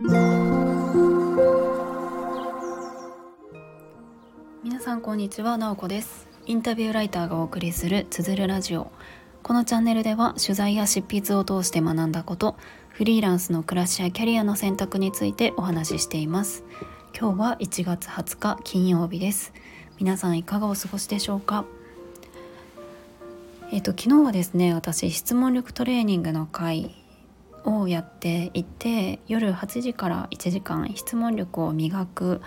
皆さんこんにちは、なおこです。インタビューライターがお送りするつづるラジオ。このチャンネルでは取材や執筆を通して学んだことフリーランスの暮らしやキャリアの選択についてお話ししています。今日は1月20日金曜日です。皆さんいかがお過ごしでしょうか？えっ、と昨日はですね私質問力トレーニングの会をやっていて夜8時から1時間質問力を磨くっ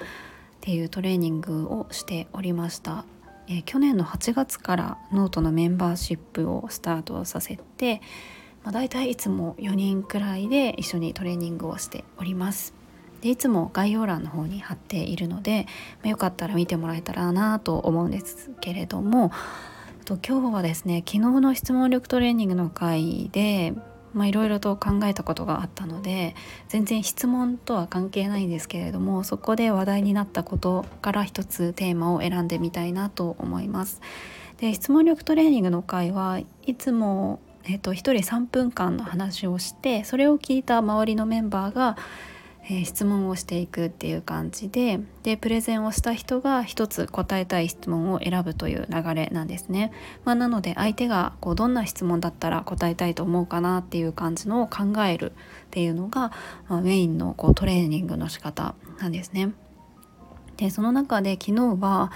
ていうトレーニングをしておりました、えー、去年の8月からノートのメンバーシップをスタートさせてまあ、大体いつも4人くらいで一緒にトレーニングをしております。でいつも概要欄の方に貼っているので、まあ、よかったら見てもらえたらなと思うんですけれどもと今日はですね昨日の質問力トレーニングの回でまあいろいろと考えたことがあったので全然質問とは関係ないんですけれどもそこで話題になったことから一つテーマを選んでみたいなと思います。で質問力トレーニングの会はいつもえっと、1人3分間の話をしてそれを聞いた周りのメンバーが、え、質問をしていくっていう感じででプレゼンをした人が1つ答えたい質問を選ぶという流れなんですね。まあ、なので相手がこうどんな質問だったら答えたいと思うかなっていう感じのを考えるっていうのが、まあ、メインのこうトレーニングの仕方なんですね。でその中で昨日は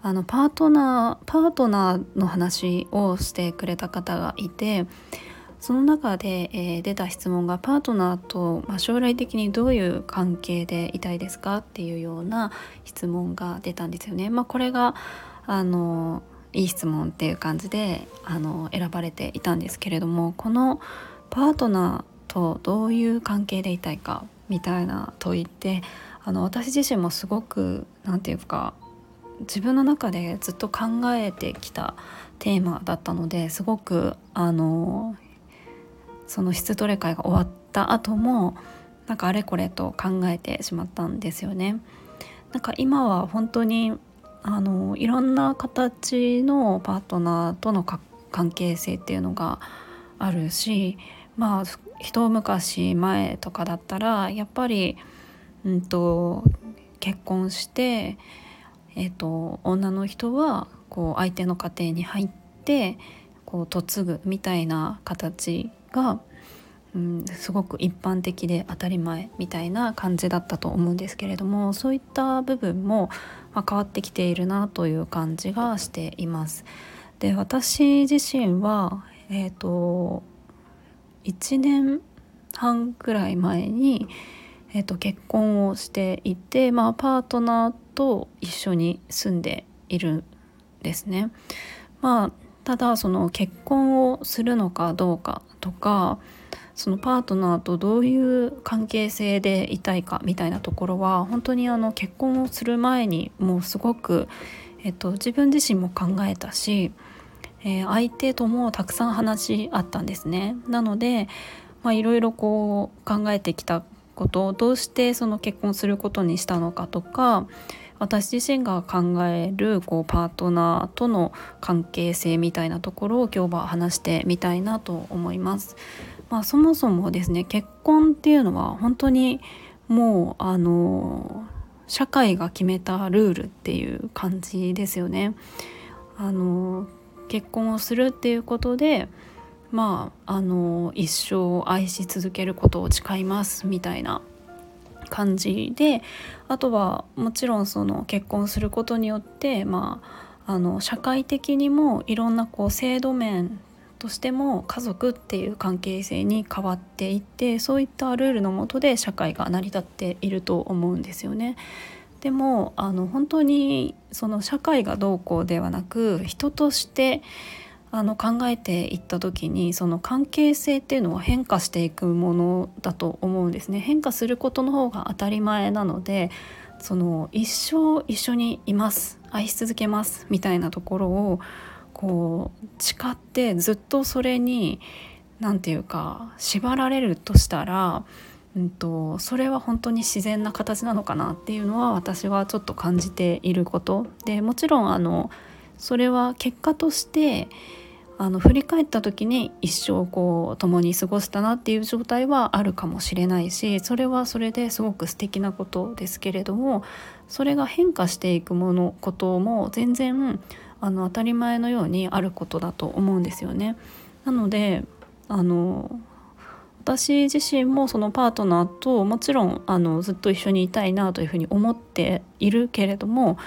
あのパートナーパートナーの話をしてくれた方がいてその中で、えー、出た質問がパートナーと、まあ、将来的にどういう関係でいたいですかっていうような質問が出たんですよね。まあ、これがあのいい質問っていう感じであの選ばれていたんですけれどもこのパートナーとどういう関係でいたいかみたいな問いってあの私自身もすごく何て言うか自分の中でずっと考えてきたテーマだったのですごくあのその質トレ会が終わった後もなんかあれこれと考えてしまったんですよね。なんか今は本当にあのいろんな形のパートナーとの関係性っていうのがあるしまあ一昔前とかだったらやっぱり、うんと結婚してえーと、女の人はこう相手の家庭に入ってこう嫁ぐみたいな形が、うん、すごく一般的で当たり前みたいな感じだったと思うんですけれどもそういった部分も、まあ、変わってきているなという感じがしています。で私自身は、えーと、1年半くらい前に、えーと結婚をしていて、まあ、パートナーと一緒に住んでいるんですね。まあただその結婚をするのかどうかとかそのパートナーとどういう関係性でいたいかみたいなところは本当にあの結婚をする前にもうすごく、えっと、自分自身も考えたし、えー、相手ともたくさん話し合ったんですね。なのでいろいろこう考えてきたことをどうしてその結婚することにしたのかとか私自身が考えるこうパートナーとの関係性みたいなところを今日は話してみたいなと思います。まあ、そもそもですね結婚っていうのは本当にもうあの社会が決めたルールっていう感じですよね。あの結婚をするっていうことでまああの一生愛し続けることを誓いますみたいな感じであとはもちろんその結婚することによってまああの社会的にもいろんなこう制度面としても家族っていう関係性に変わっていってそういったルールのもとで社会が成り立っていると思うんですよね。でもあの本当にその社会がどうこうではなく人としてあの考えていった時にその関係性っていうのは変化していくものだと思うんですね。変化することの方が当たり前なのでその一生一緒にいます愛し続けますみたいなところをこう誓ってずっとそれに何て言うか縛られるとしたら、うんと、それは本当に自然な形なのかなっていうのは私はちょっと感じていること。でもちろんあのそれは結果としてあの振り返った時に一生こう共に過ごしたなっていう状態はあるかもしれないしそれはそれですごく素敵なことですけれどもそれが変化していくものことも全然あの当たり前のようにあることだと思うんですよね。なのであの私自身もそのパートナーともちろんあのずっと一緒にいたいなというふうに思っているけれども、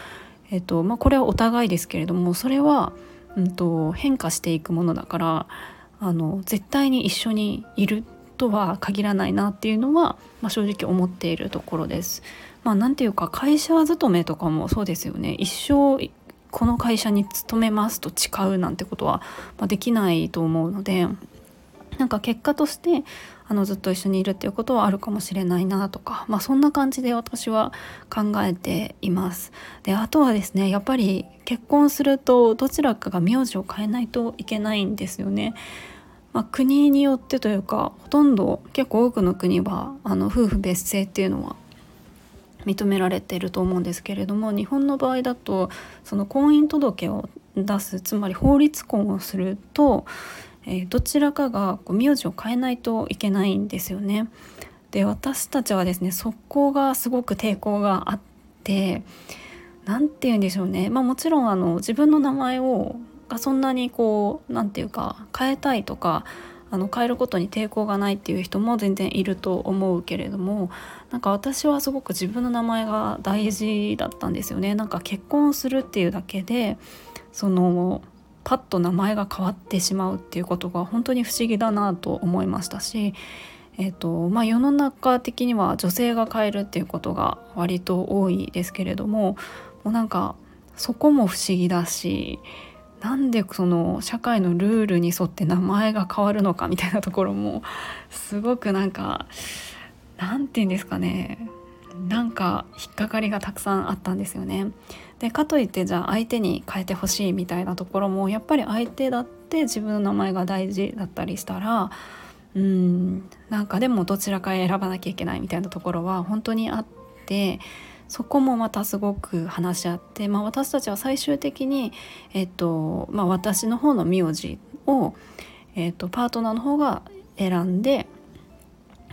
えっとまあ、これはお互いですけれどもそれはうんと、変化していくものだからあの絶対に一緒にいるとは限らないなっていうのは、まあ、正直思っているところです。まあ、なんていうか会社勤めとかもそうですよね一生この会社に勤めますと誓うなんてことは、まあ、できないと思うのでなんか結果としてあのずっと一緒にいるっていうことはあるかもしれないなとか、まあ、そんな感じで私は考えています。であとはですねやっぱり結婚するとどちらかが名字を変えないといけないんですよね。まあ、国によってというかほとんど結構多くの国はあの夫婦別姓っていうのは認められていると思うんですけれども日本の場合だとその婚姻届を出すつまり法律婚をするとえ、どちらかがこう名字を変えないといけないんですよね。で私たちはですねそこがすごく抵抗があって何て言うんでしょうね、まあ、もちろんあの自分の名前をがそんなにこう何て言うか変えたいとかあの変えることに抵抗がないっていう人も全然いると思うけれどもなんか私はすごく自分の名前が大事だったんですよねなんか結婚するっていうだけでそのパッと名前が変わってしまうっていうことが本当に不思議だなと思いましたし、えーとまあ、世の中的には女性が変えるっていうことが割と多いですけれどももうなんかそこも不思議だしなんでその社会のルールに沿って名前が変わるのかみたいなところもすごくなんかなんて言うんですかね。なんか引っかかりがたくさんあったんですよね。でかといってじゃあ相手に変えてほしいみたいなところもやっぱり相手だって自分の名前が大事だったりしたらうんなんかでもどちらか選ばなきゃいけないみたいなところは本当にあってそこもまたすごく話し合って、まあ、私たちは最終的に、えっとまあ、私の方の名字を、えっと、パートナーの方が選んで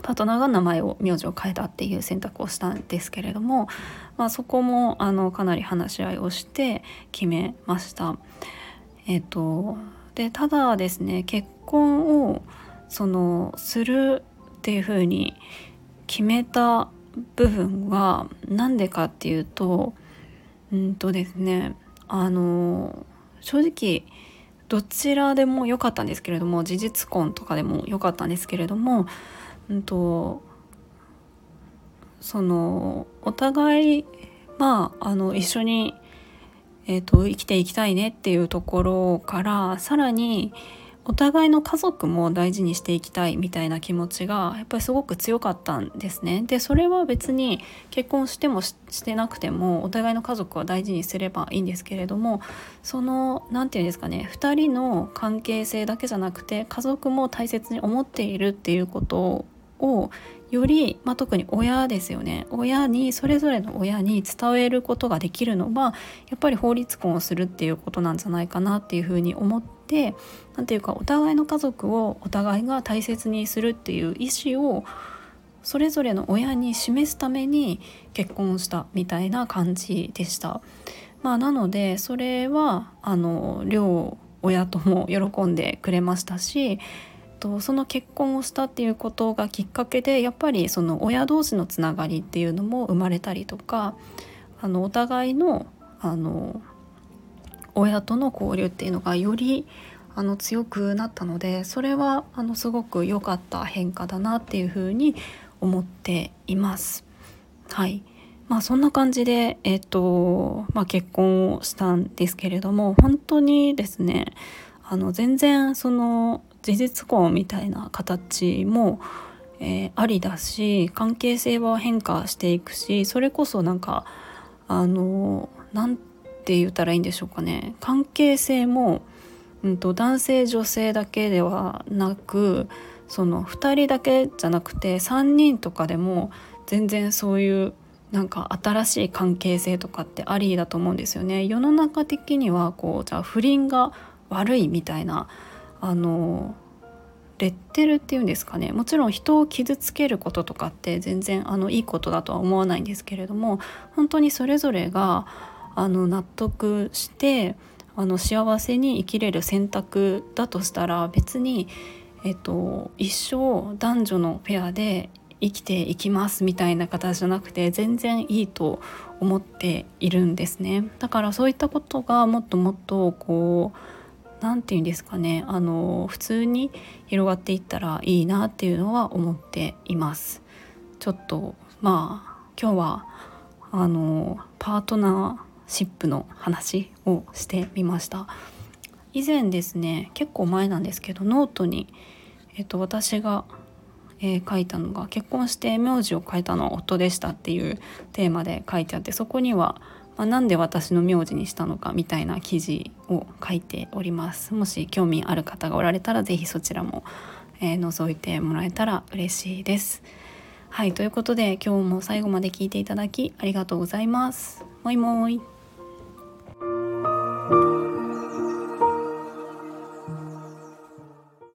パートナーが名前を名字を変えたっていう選択をしたんですけれども、まあ、そこもあのかなり話し合いをして決めました。えっ、とでただですね結婚をそのするっていうふうに決めた部分は何でかっていうとうんとですねあの正直どちらでも良かったんですけれども事実婚とかでも良かったんですけれどもうんとそのお互いまああの一緒に、えーと、生きていきたいねっていうところからさらにお互いの家族も大事にしていきたいみたいな気持ちがやっぱりすごく強かったんですね。でそれは別に結婚してもしてなくてもお互いの家族は大事にすればいいんですけれどもその何て言うんですかね2人の関係性だけじゃなくて家族も大切に思っているっていうことををより、まあ、特に親ですよね親にそれぞれの親に伝えることができるのはやっぱり法律婚をするっていうことなんじゃないかなっていうふうに思って何ていうかお互いの家族をお互いが大切にするっていう意思をそれぞれの親に示すために結婚したみたいな感じでした。まあ、なのでそれはあの両親とも喜んでくれましたしとその結婚をしたっていうことがきっかけでやっぱりその親同士のつながりっていうのも生まれたりとかあのお互いのあの親との交流っていうのがよりあの強くなったのでそれはあのすごく良かった変化だなっていうふうに思っています。はいまあ、そんな感じで、えーとまあ、結婚をしたんですけれども本当にですねあの全然その事実婚みたいな形も、えー、ありだし関係性は変化していくしそれこそなんかあの何て言ったらいいんでしょうかね関係性も、うんと、男性女性だけではなくその2人だけじゃなくて3人とかでも全然そういうなんか新しい関係性とかってありだと思うんですよね。世の中的にはこうじゃあ不倫が悪いみたいなあのレッテルっていうんですかね。もちろん人を傷つけることとかって全然あのいいことだとは思わないんですけれども本当にそれぞれがあの納得してあの幸せに生きれる選択だとしたら別に、えっと、一生男女のペアで生きていきますみたいな形じゃなくて全然いいと思っているんですね。だからそういったことがもっともっとこう何て言うんですかね。あの普通に広がっていったらいいなっていうのは思っています。ちょっとまあ今日はあのパートナーシップの話をしてみました。以前ですね結構前なんですけどノートに、えっと、私がえー、書いたのが結婚して名字を変えたのは夫でしたっていうテーマで書いてあってそこには、まあ、なんで私の名字にしたのかみたいな記事を書いております。もし興味ある方がおられたら是非そちらも、えー、覗いてもらえたら嬉しいです。はいということで今日も最後まで聞いていただきありがとうございます。もいもい。